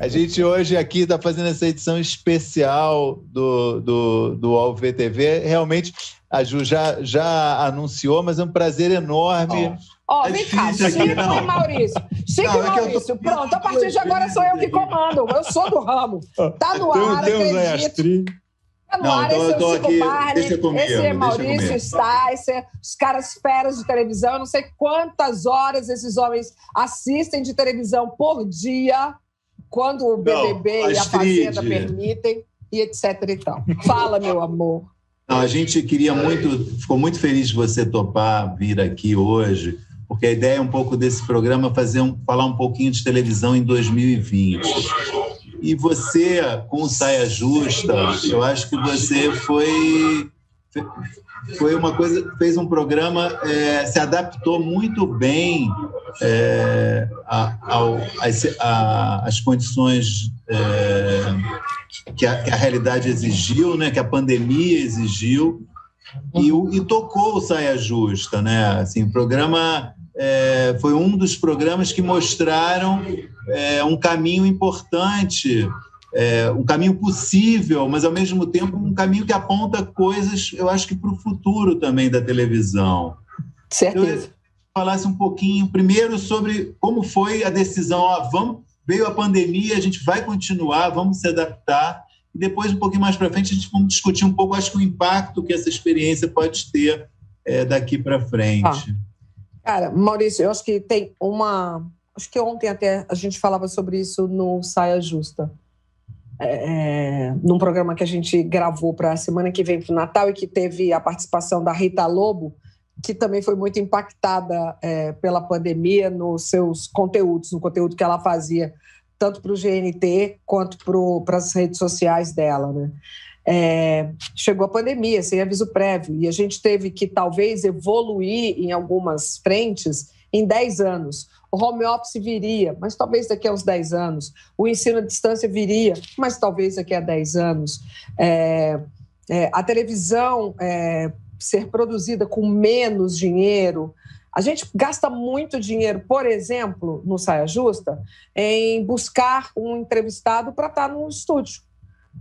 A gente hoje aqui está fazendo essa edição especial do, do, do AlvTV. Realmente, a Ju já, já anunciou, mas é um prazer enorme. Ó, oh, é vem cá, Chico e Maurício. Chico não, e Maurício, tô... pronto, a partir de agora sou eu que comando. Eu sou do ramo. Tá no ar, acredito. Tá no não, ar, então esse é o Chico aqui, Barney, esse é, comigo, esse é Maurício está, esse é os caras feras de televisão. Eu não sei quantas horas esses homens assistem de televisão por dia, quando o BBB não, e a Fazenda permitem, e etc e tal. Fala, meu amor. Não, a gente queria muito, ficou muito feliz de você topar vir aqui hoje, porque a ideia é um pouco desse programa fazer um, falar um pouquinho de televisão em 2020. E você, com saia justa, eu acho que você foi foi uma coisa fez um programa é, se adaptou muito bem é, às condições é, que, a, que, a, realidade exigiu, né, que a pandemia exigiu e, e tocou o saia justa, né? Assim, o programa é, foi um dos programas que mostraram é, um caminho importante, é, um caminho possível, mas ao mesmo tempo um caminho que aponta coisas, eu acho que para o futuro também da televisão. Certeza. Falasse um pouquinho primeiro sobre como foi a decisão, vamos, veio a pandemia, a gente vai continuar, vamos se adaptar, e depois, um pouquinho mais para frente, a gente vai discutir um pouco, acho que o impacto que essa experiência pode ter é, daqui para frente. Ah. Cara, Maurício, eu acho que tem uma. Acho que ontem até a gente falava sobre isso no Saia Justa. É, é num programa que a gente gravou para a semana que vem para o Natal e que teve a participação da Rita Lobo, que também foi muito impactada é, pela pandemia nos seus conteúdos, no conteúdo que ela fazia, tanto para o GNT quanto para as redes sociais dela. Né? É, chegou a pandemia sem aviso prévio e a gente teve que talvez evoluir em algumas frentes em 10 anos. O home office viria, mas talvez daqui a uns 10 anos. O ensino à distância viria, mas talvez daqui a 10 anos. É, é, a televisão é, ser produzida com menos dinheiro. A gente gasta muito dinheiro, por exemplo, no Saia Justa, em buscar um entrevistado para estar no estúdio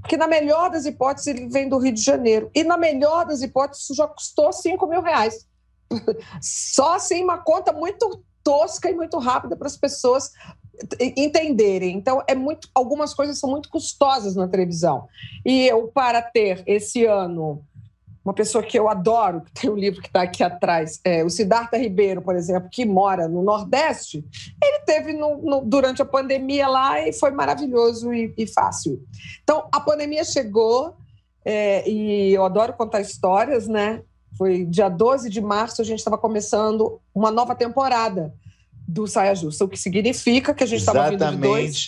porque na melhor das hipóteses ele vem do Rio de Janeiro. E na melhor das hipóteses já custou 5 mil reais. Só assim uma conta muito tosca e muito rápida para as pessoas entenderem. Então, é muito, algumas coisas são muito custosas na televisão. E eu, para ter esse ano uma pessoa que eu adoro, que tem um livro que está aqui atrás, é, o Siddhartha Ribeiro, por exemplo, que mora no Nordeste, ele teve no, no, durante a pandemia lá e foi maravilhoso e, e fácil. Então, a pandemia chegou é, e eu adoro contar histórias, né? Foi dia 12 de março, a gente estava começando uma nova temporada do Saia Justa, o que significa que a gente estava vindo de dois...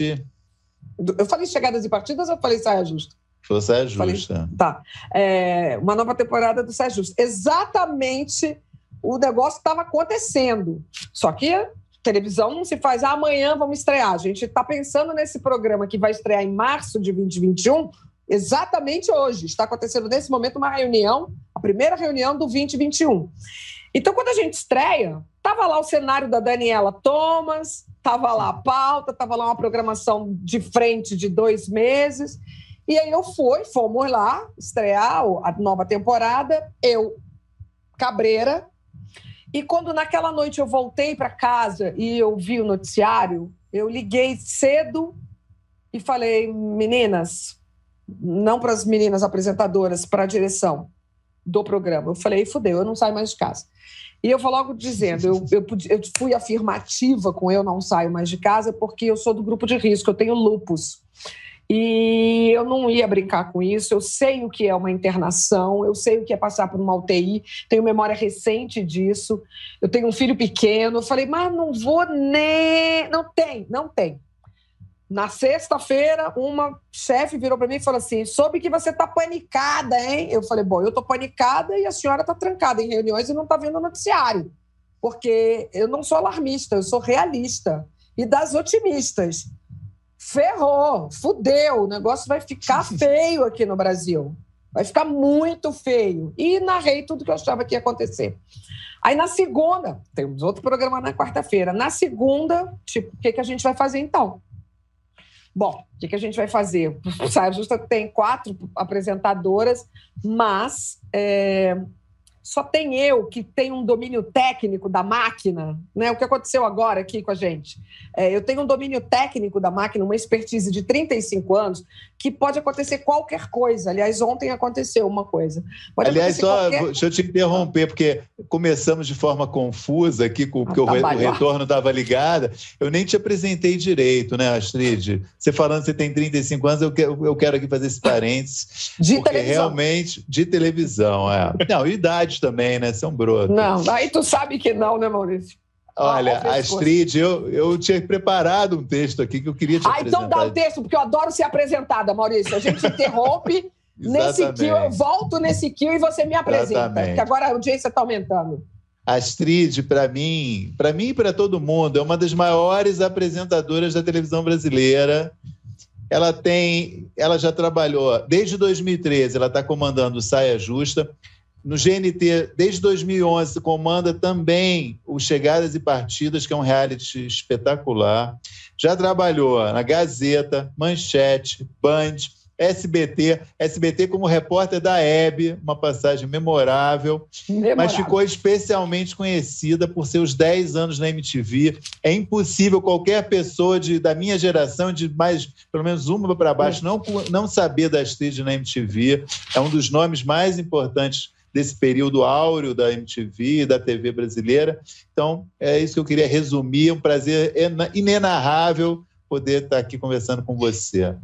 Eu falei chegadas e partidas ou eu falei Saia Justa? Foi Saia Justa. Falei, tá. É, uma nova temporada do Saia Justa. Exatamente o negócio estava acontecendo. Só que televisão não se faz ah, amanhã vamos estrear. A gente está pensando nesse programa que vai estrear em março de 2021, exatamente hoje. Está acontecendo nesse momento uma reunião, a primeira reunião do 2021. Então, quando a gente estreia, estava lá o cenário da Daniela Thomas, estava lá a pauta, estava lá uma programação de frente de dois meses. E aí eu fui, fomos lá estrear a nova temporada, eu, Cabreira. E quando naquela noite eu voltei para casa e eu vi o noticiário, eu liguei cedo e falei, meninas, não para as meninas apresentadoras, para a direção do programa. Eu falei, fudeu, eu não saio mais de casa. E eu vou logo dizendo, eu, eu, eu, fui afirmativa com eu não saio mais de casa porque eu sou do grupo de risco, eu tenho lupus. E eu não ia brincar com isso. Eu sei o que é uma internação, eu sei o que é passar por uma UTI, tenho memória recente disso. Eu tenho um filho pequeno. Eu falei, mas não vou nem. Não tem, não tem. Na sexta-feira, uma chefe virou para mim e falou assim: soube que você está panicada, hein? Eu falei: bom, eu estou panicada e a senhora está trancada em reuniões e não está vendo o noticiário. Porque eu não sou alarmista, eu sou realista e das otimistas ferrou, fudeu, o negócio vai ficar feio aqui no Brasil. Vai ficar muito feio. E narrei tudo que eu achava que ia acontecer. Aí na segunda, temos outro programa na quarta-feira. Na segunda, tipo, o que, que a gente vai fazer então? Bom, o que, que a gente vai fazer? O Saia Justa tem quatro apresentadoras, mas é, só tem eu que tenho um domínio técnico da máquina, né? O que aconteceu agora aqui com a gente. É, eu tenho um domínio técnico da máquina, uma expertise de 35 anos, que pode acontecer qualquer coisa. Aliás, ontem aconteceu uma coisa. Pode Aliás, só qualquer... deixa eu te interromper, porque começamos de forma confusa aqui, porque ah, o, o retorno estava ligado. Eu nem te apresentei direito, né, Astrid? Você falando que você tem 35 anos, eu quero, eu quero aqui fazer esse parênteses. De porque televisão. realmente, de televisão, é. Não, idade também, né? São broto. Não, aí tu sabe que não, né, Maurício? Olha, ah, Astrid, eu, eu tinha preparado um texto aqui que eu queria te ah, apresentar. Ah, então dá o texto, porque eu adoro ser apresentada, Maurício. A gente interrompe nesse kill, eu volto nesse kill e você me apresenta, Exatamente. porque agora a audiência está aumentando. Astrid, para mim, para mim e para todo mundo, é uma das maiores apresentadoras da televisão brasileira. Ela tem, ela já trabalhou desde 2013, ela está comandando Saia Justa. No GNT, desde 2011, comanda também o Chegadas e Partidas, que é um reality espetacular. Já trabalhou na Gazeta, Manchete, Band, SBT, SBT como repórter da Hebe, uma passagem memorável, memorável, mas ficou especialmente conhecida por seus 10 anos na MTV. É impossível qualquer pessoa de, da minha geração, de mais, pelo menos uma para baixo, não, não saber da Astrid na MTV. É um dos nomes mais importantes desse período áureo da MTV, da TV brasileira. Então, é isso que eu queria resumir. Um prazer inenarrável poder estar aqui conversando com você.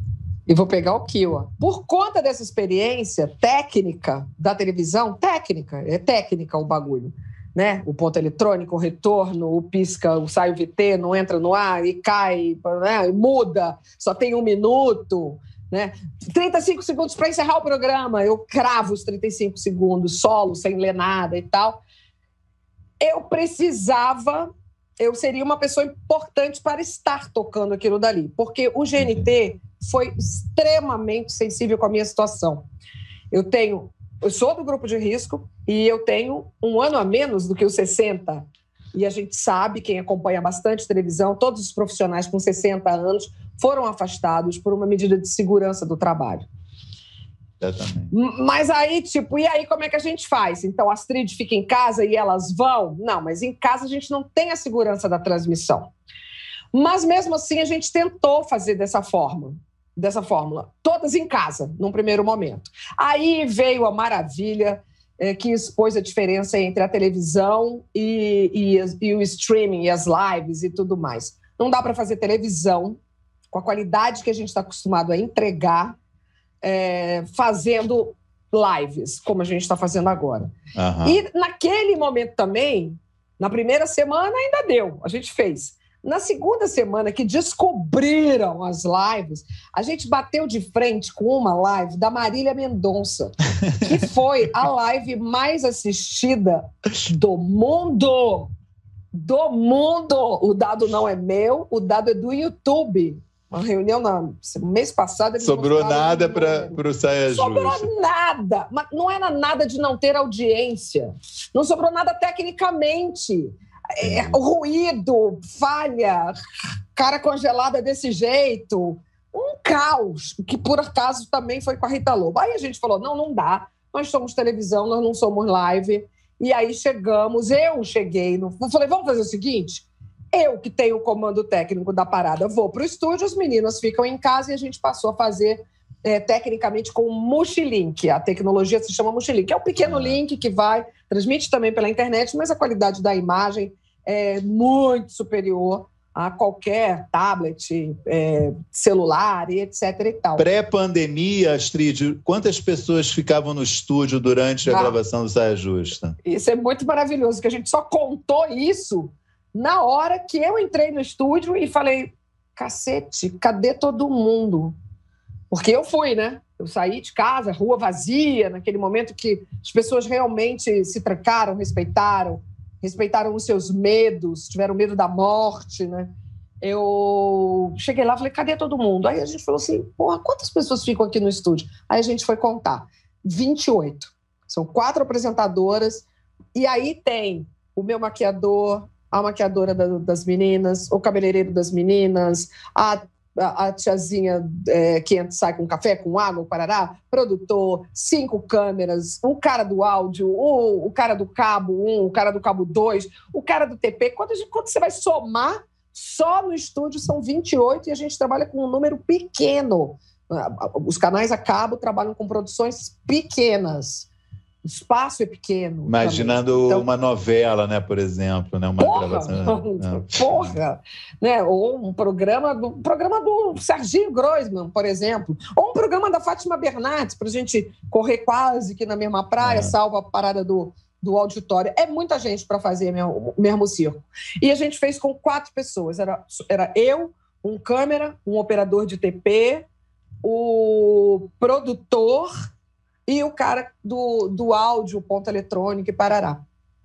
E vou pegar o Kiwa. Por conta dessa experiência técnica da televisão, técnica, é técnica o bagulho, né? O ponto eletrônico, o retorno, o pisca, o sai o VT, não entra no ar e cai, né? muda, só tem um minuto. Né? 35 segundos para encerrar o programa, eu cravo os 35 segundos, solo, sem ler nada e tal. Eu precisava, eu seria uma pessoa importante para estar tocando aquilo dali, porque o GNT foi extremamente sensível com a minha situação. Eu tenho, eu sou do grupo de risco e eu tenho um ano a menos do que os 60. E a gente sabe, quem acompanha bastante televisão, todos os profissionais com 60 anos, foram afastados por uma medida de segurança do trabalho. Exatamente. Mas aí, tipo, e aí como é que a gente faz? Então, a Astrid fica em casa e elas vão? Não, mas em casa a gente não tem a segurança da transmissão. Mas mesmo assim, a gente tentou fazer dessa forma, dessa fórmula, todas em casa, num primeiro momento. Aí veio a maravilha é, que expôs a diferença entre a televisão e, e, e o streaming, e as lives e tudo mais. Não dá para fazer televisão com a qualidade que a gente está acostumado a entregar, é, fazendo lives, como a gente está fazendo agora. Uhum. E naquele momento também, na primeira semana ainda deu, a gente fez. Na segunda semana que descobriram as lives, a gente bateu de frente com uma live da Marília Mendonça, que foi a live mais assistida do mundo. Do mundo! O dado não é meu, o dado é do YouTube uma reunião no mês passado. Sobrou nada para o Saia Sobrou justa. nada. Mas não era nada de não ter audiência. Não sobrou nada tecnicamente. É, o ruído, falha, cara congelada desse jeito. Um caos, que por acaso também foi com a Rita Lobo. Aí a gente falou: não, não dá. Nós somos televisão, nós não somos live. E aí chegamos, eu cheguei, no, falei: vamos fazer o seguinte eu, que tenho o comando técnico da parada, vou para o estúdio, os meninos ficam em casa e a gente passou a fazer é, tecnicamente com o Mushilink. A tecnologia se chama Mushilink. É um pequeno uhum. link que vai, transmite também pela internet, mas a qualidade da imagem é muito superior a qualquer tablet, é, celular e etc e tal. Pré-pandemia, Astrid, quantas pessoas ficavam no estúdio durante a ah, gravação do Saia Justa? Isso é muito maravilhoso, que a gente só contou isso na hora que eu entrei no estúdio e falei: cacete, cadê todo mundo? Porque eu fui, né? Eu saí de casa, rua vazia, naquele momento que as pessoas realmente se trancaram, respeitaram, respeitaram os seus medos, tiveram medo da morte, né? Eu cheguei lá falei, cadê todo mundo? Aí a gente falou assim, porra, quantas pessoas ficam aqui no estúdio? Aí a gente foi contar, 28. São quatro apresentadoras, e aí tem o meu maquiador, a maquiadora da, das meninas, o cabeleireiro das meninas, a a, tiazinha é, que sai com café, com água, parará, produtor, cinco câmeras, o cara do áudio, o, o cara do cabo 1, um, o cara do cabo 2, o cara do TP. Quando, quando você vai somar, só no estúdio são 28 e a gente trabalha com um número pequeno. Os canais a cabo trabalham com produções pequenas. O espaço é pequeno. Imaginando então, uma novela, né, por exemplo, né, uma porra, gravação. É. Porra, né? Ou um programa do um programa do Serginho Groisman, por exemplo, ou um programa da Fátima Bernardes para a gente correr quase que na mesma praia, é. salva a parada do do auditório. É muita gente para fazer mesmo, mesmo circo. E a gente fez com quatro pessoas. Era, era eu, um câmera, um operador de TP, o produtor e o cara do, do áudio, ponto eletrônico e parará.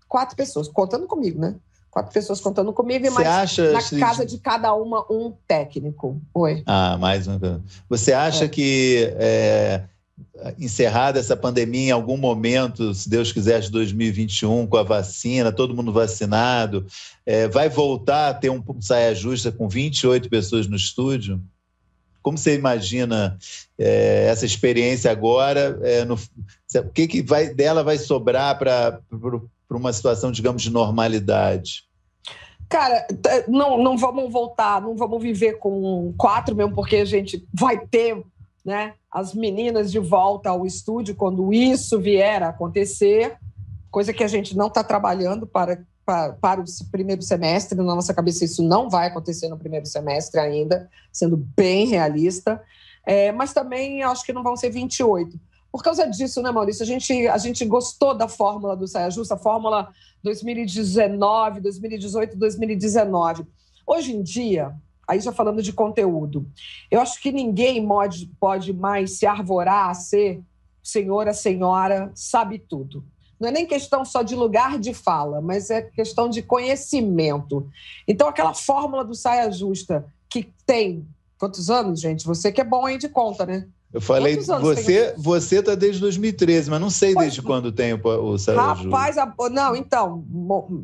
Quatro pessoas, contando comigo, né? Quatro pessoas contando comigo e mais acha, na se... casa de cada uma um técnico. Oi. Ah, mais um. Você acha é. que é, encerrada essa pandemia em algum momento, se Deus quiser, de 2021, com a vacina, todo mundo vacinado, é, vai voltar a ter um saia justa com 28 pessoas no estúdio? Como você imagina é, essa experiência agora? É, no, o que, que vai, dela vai sobrar para uma situação, digamos, de normalidade? Cara, não, não vamos voltar, não vamos viver com quatro mesmo, porque a gente vai ter né, as meninas de volta ao estúdio quando isso vier a acontecer, coisa que a gente não está trabalhando para para, para o primeiro semestre. Na nossa cabeça, isso não vai acontecer no primeiro semestre ainda, sendo bem realista. É, mas também acho que não vão ser 28. Por causa disso, né, Maurício? A gente, a gente gostou da fórmula do Saia Justa, a fórmula 2019, 2018, 2019. Hoje em dia, aí já falando de conteúdo, eu acho que ninguém pode, pode mais se arvorar a ser senhora, senhora, sabe tudo não é nem questão só de lugar de fala, mas é questão de conhecimento. Então, aquela fórmula do saia justa que tem. Quantos anos, gente? Você que é bom aí de conta, né? Eu falei, você você está desde 2013, mas não sei pois, desde quando tem o, o saia Rapaz, a, não, então,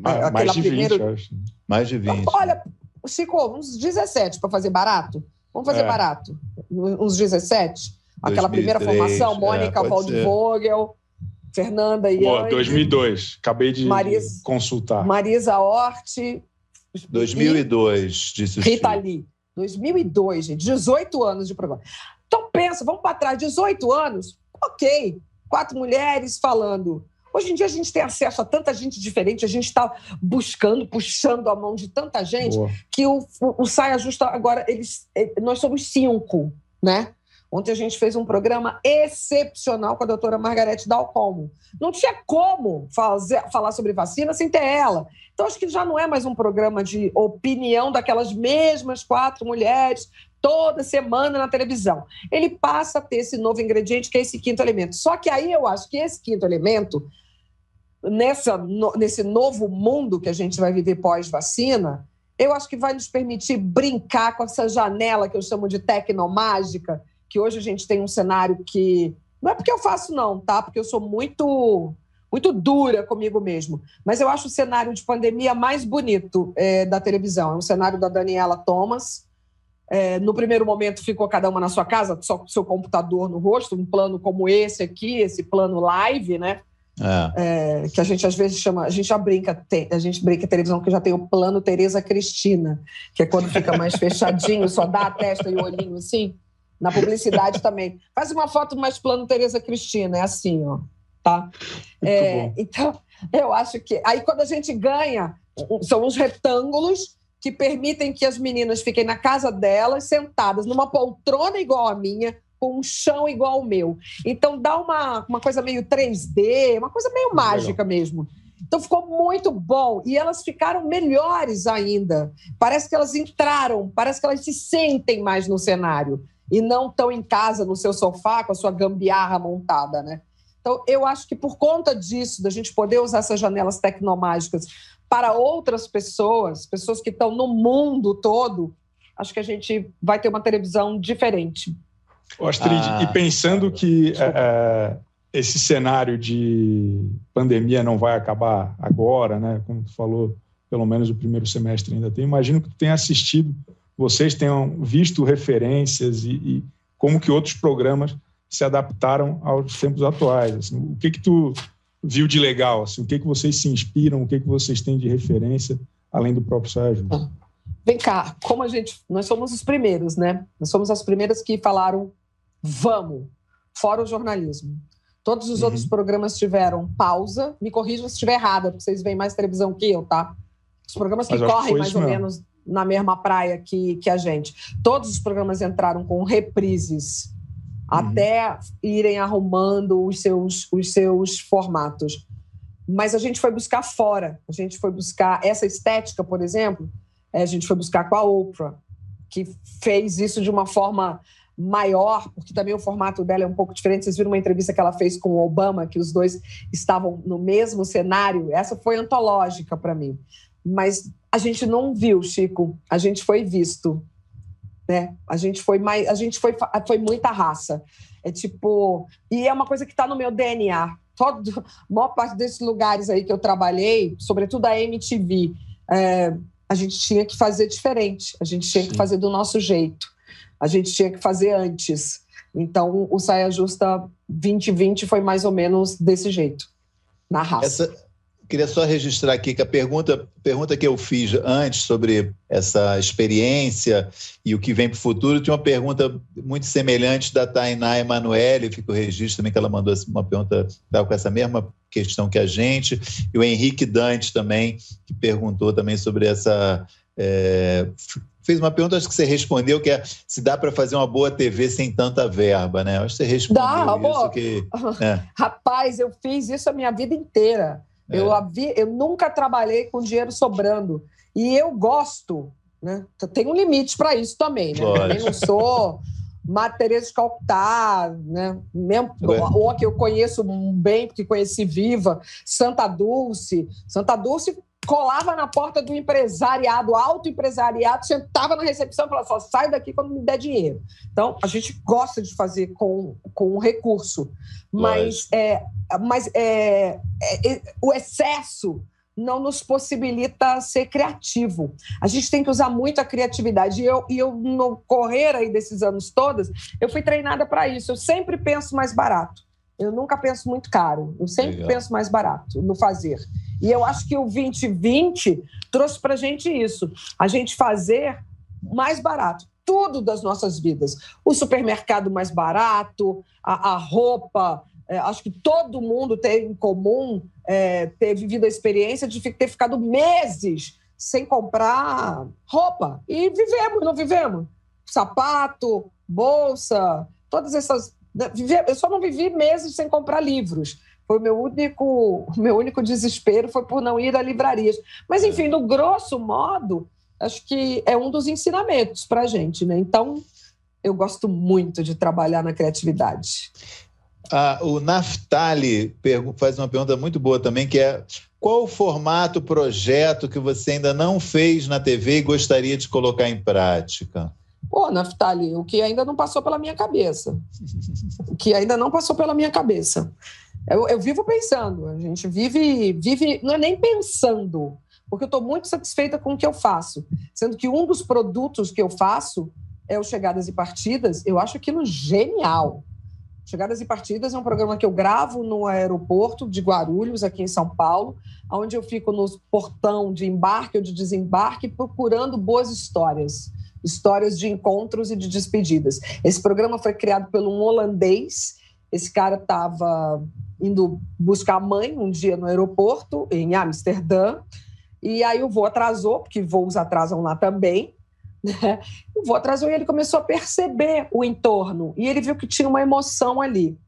ah, mais de primeiro, 20, acho. Mais de 20. Olha, Chico, uns 17 para fazer barato. Vamos fazer é. barato. Uns 17. Aquela 2003, primeira formação, Mônica é, Waldvogel, Fernanda e Boa, 2002. Acabei de Marisa, consultar. Marisa Hort. 2002, disse Rita Lee. 2002, gente. 18 anos de programa. Então pensa, vamos para trás. 18 anos, ok. Quatro mulheres falando. Hoje em dia a gente tem acesso a tanta gente diferente, a gente está buscando, puxando a mão de tanta gente, Boa. que o, o, o Saia Justa agora, eles, eh, nós somos cinco, né? Ontem a gente fez um programa excepcional com a doutora Margarete Dalcomo. Não tinha como fazer, falar sobre vacina sem ter ela. Então, acho que já não é mais um programa de opinião daquelas mesmas quatro mulheres toda semana na televisão. Ele passa a ter esse novo ingrediente, que é esse quinto elemento. Só que aí eu acho que esse quinto elemento, nessa, no, nesse novo mundo que a gente vai viver pós-vacina, eu acho que vai nos permitir brincar com essa janela que eu chamo de tecnomágica, que hoje a gente tem um cenário que. Não é porque eu faço, não, tá? Porque eu sou muito muito dura comigo mesmo. Mas eu acho o cenário de pandemia mais bonito é, da televisão. É um cenário da Daniela Thomas. É, no primeiro momento ficou cada uma na sua casa, só com o seu computador no rosto, um plano como esse aqui, esse plano live, né? É. É, que a gente às vezes chama, a gente já brinca, tem, a gente brinca a televisão que já tem o plano Tereza Cristina, que é quando fica mais fechadinho, só dá a testa e o olhinho assim. Na publicidade também. Faz uma foto mais plano Tereza Cristina, é assim, ó. Tá? É, então, eu acho que. Aí, quando a gente ganha, são uns retângulos que permitem que as meninas fiquem na casa delas, sentadas numa poltrona igual a minha, com um chão igual ao meu. Então dá uma, uma coisa meio 3D, uma coisa meio mágica mesmo. Então ficou muito bom e elas ficaram melhores ainda. Parece que elas entraram, parece que elas se sentem mais no cenário e não estão em casa no seu sofá com a sua gambiarra montada, né? Então, eu acho que por conta disso, da gente poder usar essas janelas tecnomágicas para outras pessoas, pessoas que estão no mundo todo, acho que a gente vai ter uma televisão diferente. Astrid, ah, e pensando que é, é, esse cenário de pandemia não vai acabar agora, né? Como tu falou, pelo menos o primeiro semestre ainda tem. Imagino que tu tenha assistido vocês tenham visto referências e, e como que outros programas se adaptaram aos tempos atuais. Assim, o que que tu viu de legal? Assim, o que que vocês se inspiram? O que que vocês têm de referência além do próprio Sérgio? Vem cá, como a gente, nós somos os primeiros, né? Nós somos as primeiras que falaram vamos, fora o jornalismo. Todos os uhum. outros programas tiveram pausa. Me corrijam se estiver errada, porque vocês veem mais televisão que eu, tá? Os programas que correm que mais ou menos na mesma praia que, que a gente. Todos os programas entraram com reprises uhum. até irem arrumando os seus, os seus formatos. Mas a gente foi buscar fora. A gente foi buscar essa estética, por exemplo, a gente foi buscar com a Oprah, que fez isso de uma forma maior, porque também o formato dela é um pouco diferente. Vocês viram uma entrevista que ela fez com o Obama, que os dois estavam no mesmo cenário? Essa foi antológica para mim. Mas a gente não viu, Chico, a gente foi visto. Né? A gente foi mais, a gente foi, foi muita raça. É tipo, e é uma coisa que está no meu DNA. Todo, a maior parte desses lugares aí que eu trabalhei, sobretudo a MTV, é, a gente tinha que fazer diferente, a gente tinha Sim. que fazer do nosso jeito a gente tinha que fazer antes. Então, o Saia Justa 2020 foi mais ou menos desse jeito, na raça. Essa, queria só registrar aqui que a pergunta, pergunta que eu fiz antes sobre essa experiência e o que vem para o futuro, tinha uma pergunta muito semelhante da Tainá Emanuele, fica o registro também que ela mandou uma pergunta com essa mesma questão que a gente, e o Henrique Dante também, que perguntou também sobre essa é, fez uma pergunta, acho que você respondeu, que é se dá para fazer uma boa TV sem tanta verba, né? Acho que você respondeu dá, isso. Que, é. Rapaz, eu fiz isso a minha vida inteira. É. Eu, eu nunca trabalhei com dinheiro sobrando. E eu gosto, né? Tem um limite para isso também, né? Lógico. Também não sou Matereza de Calcutá, né? Mesmo, ou que eu conheço bem, porque conheci Viva, Santa Dulce. Santa Dulce colava na porta do empresariado, alto empresariado, sentava na recepção e falava só sai daqui quando me der dinheiro. Então, a gente gosta de fazer com, com recurso, mas, é, mas é, é, é, o excesso não nos possibilita ser criativo. A gente tem que usar muito a criatividade. E eu, e eu no correr aí desses anos todos, eu fui treinada para isso. Eu sempre penso mais barato. Eu nunca penso muito caro. Eu sempre Legal. penso mais barato no fazer. E eu acho que o 2020 trouxe para a gente isso, a gente fazer mais barato tudo das nossas vidas. O supermercado mais barato, a, a roupa. É, acho que todo mundo tem em comum é, ter vivido a experiência de ter ficado meses sem comprar roupa. E vivemos, não vivemos? Sapato, bolsa, todas essas. Né, eu só não vivi meses sem comprar livros. Foi o meu único, o meu único desespero foi por não ir a livrarias. Mas, enfim, no grosso modo, acho que é um dos ensinamentos para a gente, né? Então, eu gosto muito de trabalhar na criatividade. Ah, o Naftali faz uma pergunta muito boa também, que é qual o formato, projeto que você ainda não fez na TV e gostaria de colocar em prática? Pô, Naftali, o que ainda não passou pela minha cabeça. O que ainda não passou pela minha cabeça. Eu, eu vivo pensando, a gente vive, vive, não é nem pensando, porque eu estou muito satisfeita com o que eu faço. Sendo que um dos produtos que eu faço é o Chegadas e Partidas, eu acho aquilo genial. Chegadas e Partidas é um programa que eu gravo no aeroporto de Guarulhos, aqui em São Paulo, onde eu fico no portão de embarque ou de desembarque procurando boas histórias. Histórias de encontros e de despedidas. Esse programa foi criado por um holandês. Esse cara estava indo buscar a mãe um dia no aeroporto, em Amsterdã, e aí o voo atrasou, porque voos atrasam lá também. Né? O voo atrasou e ele começou a perceber o entorno, e ele viu que tinha uma emoção ali.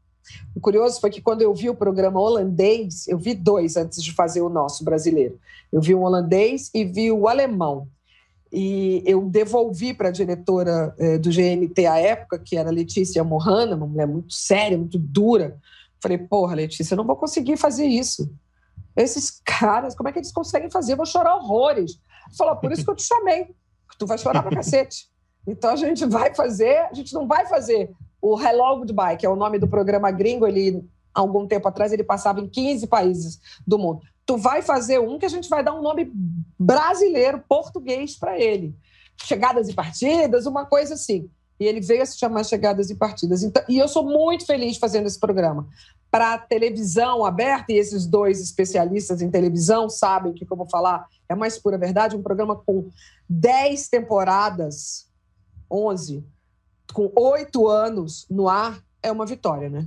O curioso foi que quando eu vi o programa holandês, eu vi dois antes de fazer o nosso brasileiro. Eu vi o holandês e vi o alemão. E eu devolvi para a diretora eh, do GNT à época, que era Letícia Mohana, uma mulher muito séria, muito dura, Falei, porra, Letícia, eu não vou conseguir fazer isso. Esses caras, como é que eles conseguem fazer? Eu vou chorar horrores. Falou, por isso que eu te chamei. Tu vai chorar pra cacete. Então a gente vai fazer, a gente não vai fazer o Hello Goodbye, que é o nome do programa gringo, ele algum tempo atrás ele passava em 15 países do mundo. Tu vai fazer um que a gente vai dar um nome brasileiro, português para ele. chegadas e partidas, uma coisa assim. E ele veio a se chamar Chegadas e Partidas. Então, e eu sou muito feliz fazendo esse programa. Para televisão aberta, e esses dois especialistas em televisão sabem que, como eu vou falar, é mais pura verdade, um programa com 10 temporadas, 11, com oito anos no ar, é uma vitória, né?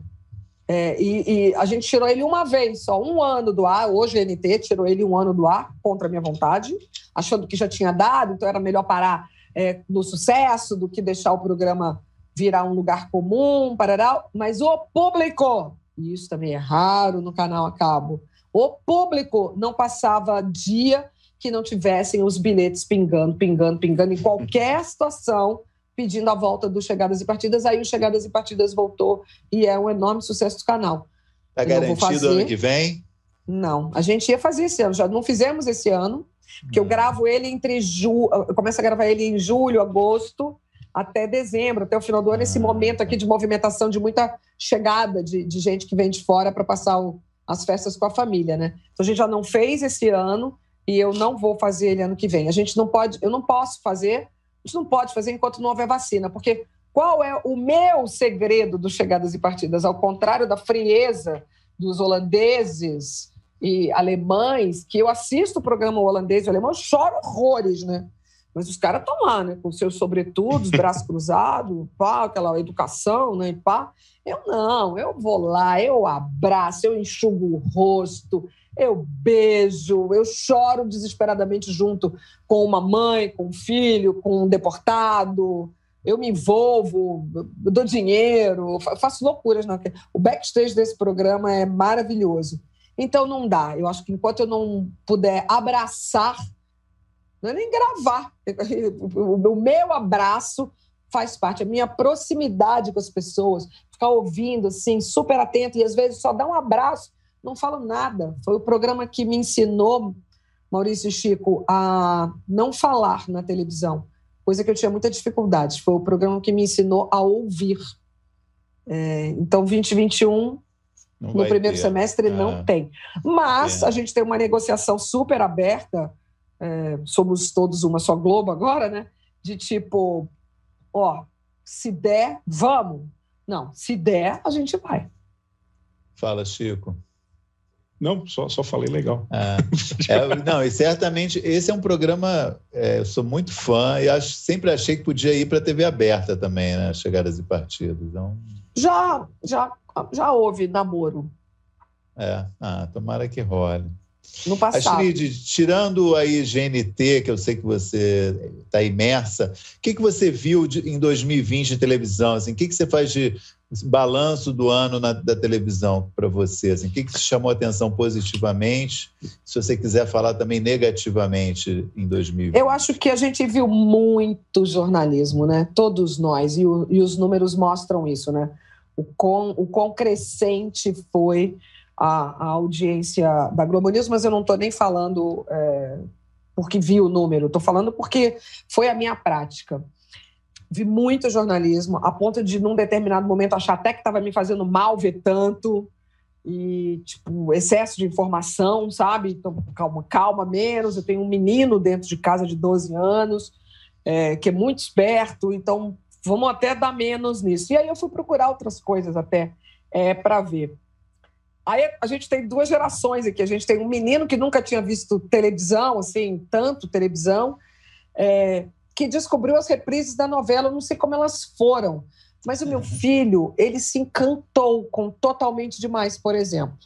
É, e, e, a gente tirou ele uma vez só, um ano do ar. Hoje a NT tirou ele um ano do ar, contra a minha vontade, achando que já tinha dado, então era melhor parar é, no sucesso do que deixar o programa virar um lugar comum, parará. Mas o público, e isso também é raro no canal a cabo, o público não passava dia que não tivessem os bilhetes pingando, pingando, pingando em qualquer situação pedindo a volta do Chegadas e Partidas. Aí o Chegadas e Partidas voltou e é um enorme sucesso do canal. Está garantido fazer... ano que vem? Não, a gente ia fazer esse ano, já não fizemos esse ano, porque eu hum. gravo ele entre julho, eu começo a gravar ele em julho, agosto, até dezembro, até o final do ano, esse ah. momento aqui de movimentação, de muita chegada de, de gente que vem de fora para passar o, as festas com a família, né? Então a gente já não fez esse ano e eu não vou fazer ele ano que vem. A gente não pode, eu não posso fazer gente não pode fazer enquanto não houver vacina, porque qual é o meu segredo dos chegadas e partidas? Ao contrário da frieza dos holandeses e alemães, que eu assisto o programa holandês e alemão, choro horrores, né? Mas os caras estão lá, né? Com seus sobretudos, braço cruzado, pá, aquela educação, né? Pá. Eu não, eu vou lá, eu abraço, eu enxugo o rosto, eu beijo, eu choro desesperadamente junto com uma mãe, com um filho, com um deportado. Eu me envolvo, eu dou dinheiro, faço loucuras. Não. O backstage desse programa é maravilhoso. Então não dá. Eu acho que enquanto eu não puder abraçar, não é nem gravar, o meu abraço faz parte, a minha proximidade com as pessoas, ficar ouvindo assim, super atento e às vezes só dar um abraço não falo nada. Foi o programa que me ensinou, Maurício e Chico, a não falar na televisão, coisa que eu tinha muita dificuldade. Foi o programa que me ensinou a ouvir. É, então, 2021, não no primeiro ter. semestre, não é. tem. Mas é. a gente tem uma negociação super aberta, é, somos todos uma só Globo agora, né? De tipo, ó, se der, vamos. Não, se der, a gente vai. Fala, Chico. Não, só, só falei legal. Ah, é, não, e certamente esse é um programa, é, eu sou muito fã e acho, sempre achei que podia ir para a TV aberta também, né? Chegadas e partidas. Então... Já, já, já houve namoro. É, ah, tomara que role. No passado. Astrid, tirando aí GNT, que eu sei que você está imersa, o que, que você viu de, em 2020 de televisão? Assim, o que, que você faz de balanço do ano na, da televisão para você? Assim, o que, que te chamou a atenção positivamente? Se você quiser falar também negativamente em 2020. Eu acho que a gente viu muito jornalismo, né? Todos nós, e, o, e os números mostram isso, né? O quão, o quão crescente foi a, a audiência da Globo News, mas eu não estou nem falando é, porque vi o número, estou falando porque foi a minha prática. Vi muito jornalismo, a ponto de, num determinado momento, achar até que estava me fazendo mal ver tanto, e, tipo, excesso de informação, sabe? Então, calma, calma menos. Eu tenho um menino dentro de casa de 12 anos, é, que é muito esperto, então vamos até dar menos nisso. E aí eu fui procurar outras coisas até é, para ver. Aí a gente tem duas gerações aqui. A gente tem um menino que nunca tinha visto televisão, assim, tanto televisão, é, que descobriu as reprises da novela. Não sei como elas foram, mas o meu uhum. filho, ele se encantou com Totalmente Demais, por exemplo.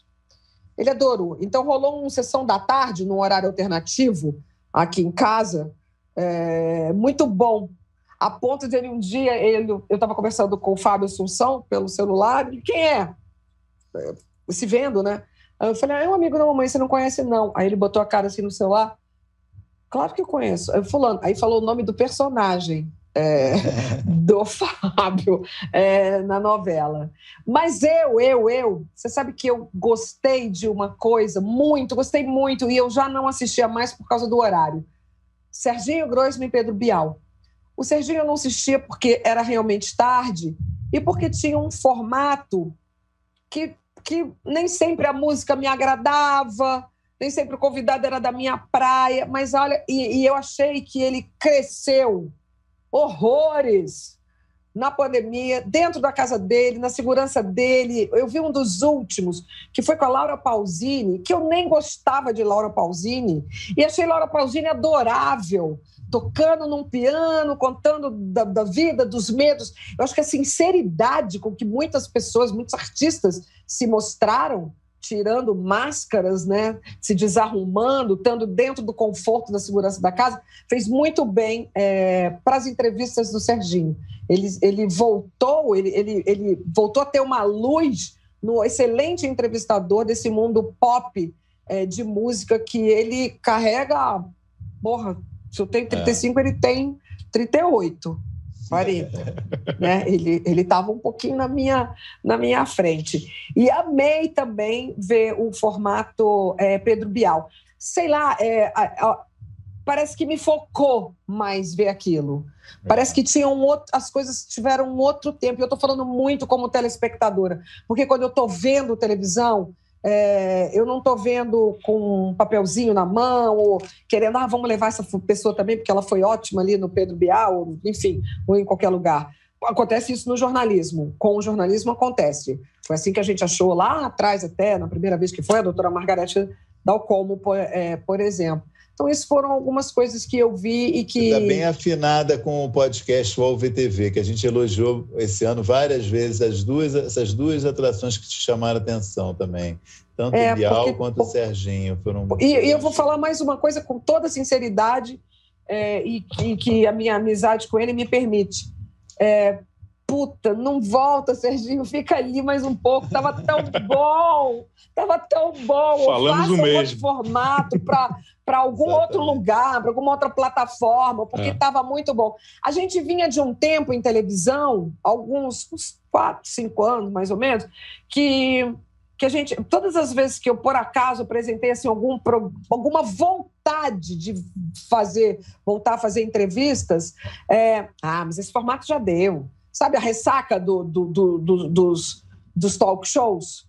Ele adorou. Então rolou uma sessão da tarde, num horário alternativo, aqui em casa, é, muito bom. A ponto de ele um dia, ele, eu estava conversando com o Fábio Assunção pelo celular, ele, quem é? Se vendo, né? Aí eu falei, ah, é um amigo da mamãe, você não conhece, não. Aí ele botou a cara assim no celular. Claro que eu conheço. Aí, fulano, aí falou o nome do personagem é, do Fábio é, na novela. Mas eu, eu, eu, você sabe que eu gostei de uma coisa muito, gostei muito, e eu já não assistia mais por causa do horário. Serginho Groisman e Pedro Bial. O Serginho eu não assistia porque era realmente tarde e porque tinha um formato que que nem sempre a música me agradava, nem sempre o convidado era da minha praia, mas olha, e, e eu achei que ele cresceu horrores na pandemia, dentro da casa dele, na segurança dele. Eu vi um dos últimos, que foi com a Laura Pausini, que eu nem gostava de Laura Pausini, e achei Laura Pausini adorável, tocando num piano, contando da, da vida, dos medos. Eu acho que a sinceridade com que muitas pessoas, muitos artistas se mostraram tirando máscaras, né, se desarrumando, estando dentro do conforto da segurança da casa, fez muito bem é, para as entrevistas do Serginho. Ele, ele voltou, ele, ele, ele voltou a ter uma luz no excelente entrevistador desse mundo pop é, de música que ele carrega. Porra, se eu tenho 35, é. ele tem 38. 40. né? Ele estava um pouquinho na minha, na minha frente. E amei também ver o formato é, Pedro Bial. Sei lá, é, a, a, parece que me focou mais ver aquilo. Parece que tinha um outro, as coisas tiveram um outro tempo. E eu estou falando muito como telespectadora, porque quando eu estou vendo televisão, é, eu não estou vendo com um papelzinho na mão, ou querendo, ah, vamos levar essa pessoa também, porque ela foi ótima ali no Pedro Bial, ou, enfim, ou em qualquer lugar. Acontece isso no jornalismo. Com o jornalismo acontece. Foi assim que a gente achou lá atrás, até, na primeira vez que foi, a doutora Margarete Dalcomo, por, é, por exemplo. Então, isso foram algumas coisas que eu vi e que. Está bem afinada com o podcast UOL VTV, que a gente elogiou esse ano várias vezes as duas, essas duas atrações que te chamaram a atenção também. Tanto é, o Bial porque... quanto o Serginho. Foram e, e, eu vou falar mais uma coisa com toda sinceridade é, e, e, que a minha amizade com ele me permite. É, puta, não volta, Serginho, fica ali mais um pouco, tava tão bom, tava tão bom. Falamos o mesmo. formato para algum outro lugar, para alguma outra plataforma, porque estava é. muito bom. A gente vinha de um tempo em televisão, alguns uns quatro, cinco anos mais ou menos, que que a gente, todas as vezes que eu por acaso apresentei assim algum alguma vontade de fazer, voltar a fazer entrevistas, é, ah, mas esse formato já deu sabe, a ressaca do, do, do, do dos, dos talk shows.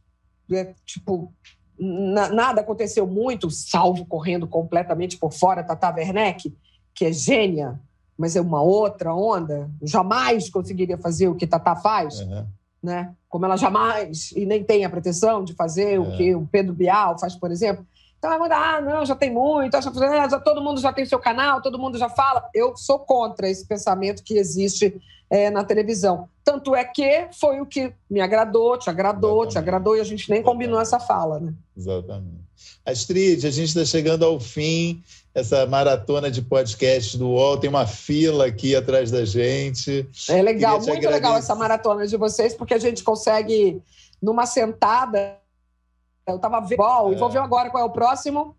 É, tipo, na, nada aconteceu muito, salvo correndo completamente por fora Tata Werneck, que é gênia, mas é uma outra onda. jamais conseguiria fazer o que Tata faz. Uhum. Né? Como ela jamais, e nem tem a pretensão de fazer é. o que o Pedro Bial faz, por exemplo. Então, manda, ah, não, já tem muito, já, já, todo mundo já tem seu canal, todo mundo já fala. Eu sou contra esse pensamento que existe é, na televisão. Tanto é que foi o que me agradou, te agradou, Exatamente. te agradou, e a gente nem combinou essa fala, né? Exatamente. Astrid, a gente está chegando ao fim. Essa maratona de podcasts do UOL tem uma fila aqui atrás da gente. É legal, muito agradecer. legal essa maratona de vocês, porque a gente consegue, numa sentada. Eu estava vendo, é. e vou ver agora qual é o próximo.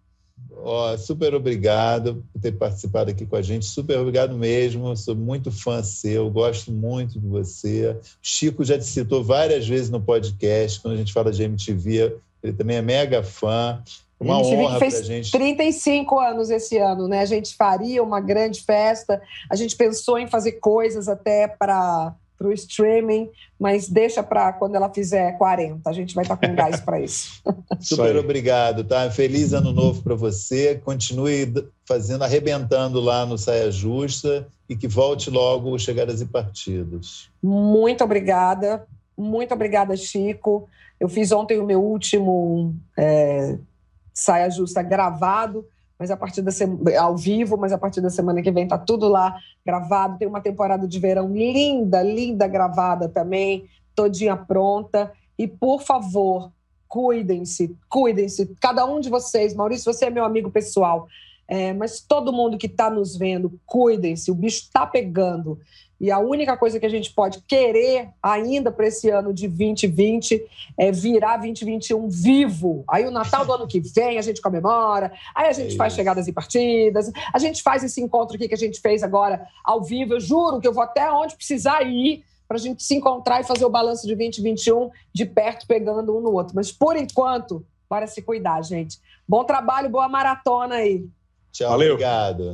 Oh, super obrigado por ter participado aqui com a gente. Super obrigado mesmo. Sou muito fã seu, gosto muito de você. Chico já te citou várias vezes no podcast, quando a gente fala de MTV. Ele também é mega fã. Uma a honra fez pra gente. 35 anos esse ano, né? A gente faria uma grande festa. A gente pensou em fazer coisas até para para o streaming, mas deixa para quando ela fizer 40. A gente vai estar tá com gás para isso. Super obrigado, tá? Feliz ano novo para você. Continue fazendo, arrebentando lá no Saia Justa e que volte logo Chegadas e Partidos. Muito obrigada. Muito obrigada, Chico. Eu fiz ontem o meu último é, Saia Justa gravado mas a partir da semana, ao vivo, mas a partir da semana que vem tá tudo lá gravado. Tem uma temporada de verão linda, linda gravada também, todinha pronta. E por favor, cuidem-se, cuidem-se, cada um de vocês. Maurício, você é meu amigo pessoal, é, mas todo mundo que está nos vendo, cuidem-se, o bicho está pegando. E a única coisa que a gente pode querer ainda para esse ano de 2020 é virar 2021 vivo. Aí o Natal do ano que vem a gente comemora, aí a gente é faz chegadas e partidas, a gente faz esse encontro aqui que a gente fez agora ao vivo. Eu juro que eu vou até onde precisar ir para a gente se encontrar e fazer o balanço de 2021 de perto, pegando um no outro. Mas por enquanto, bora se cuidar, gente. Bom trabalho, boa maratona aí. Tchau, Valeu. obrigado.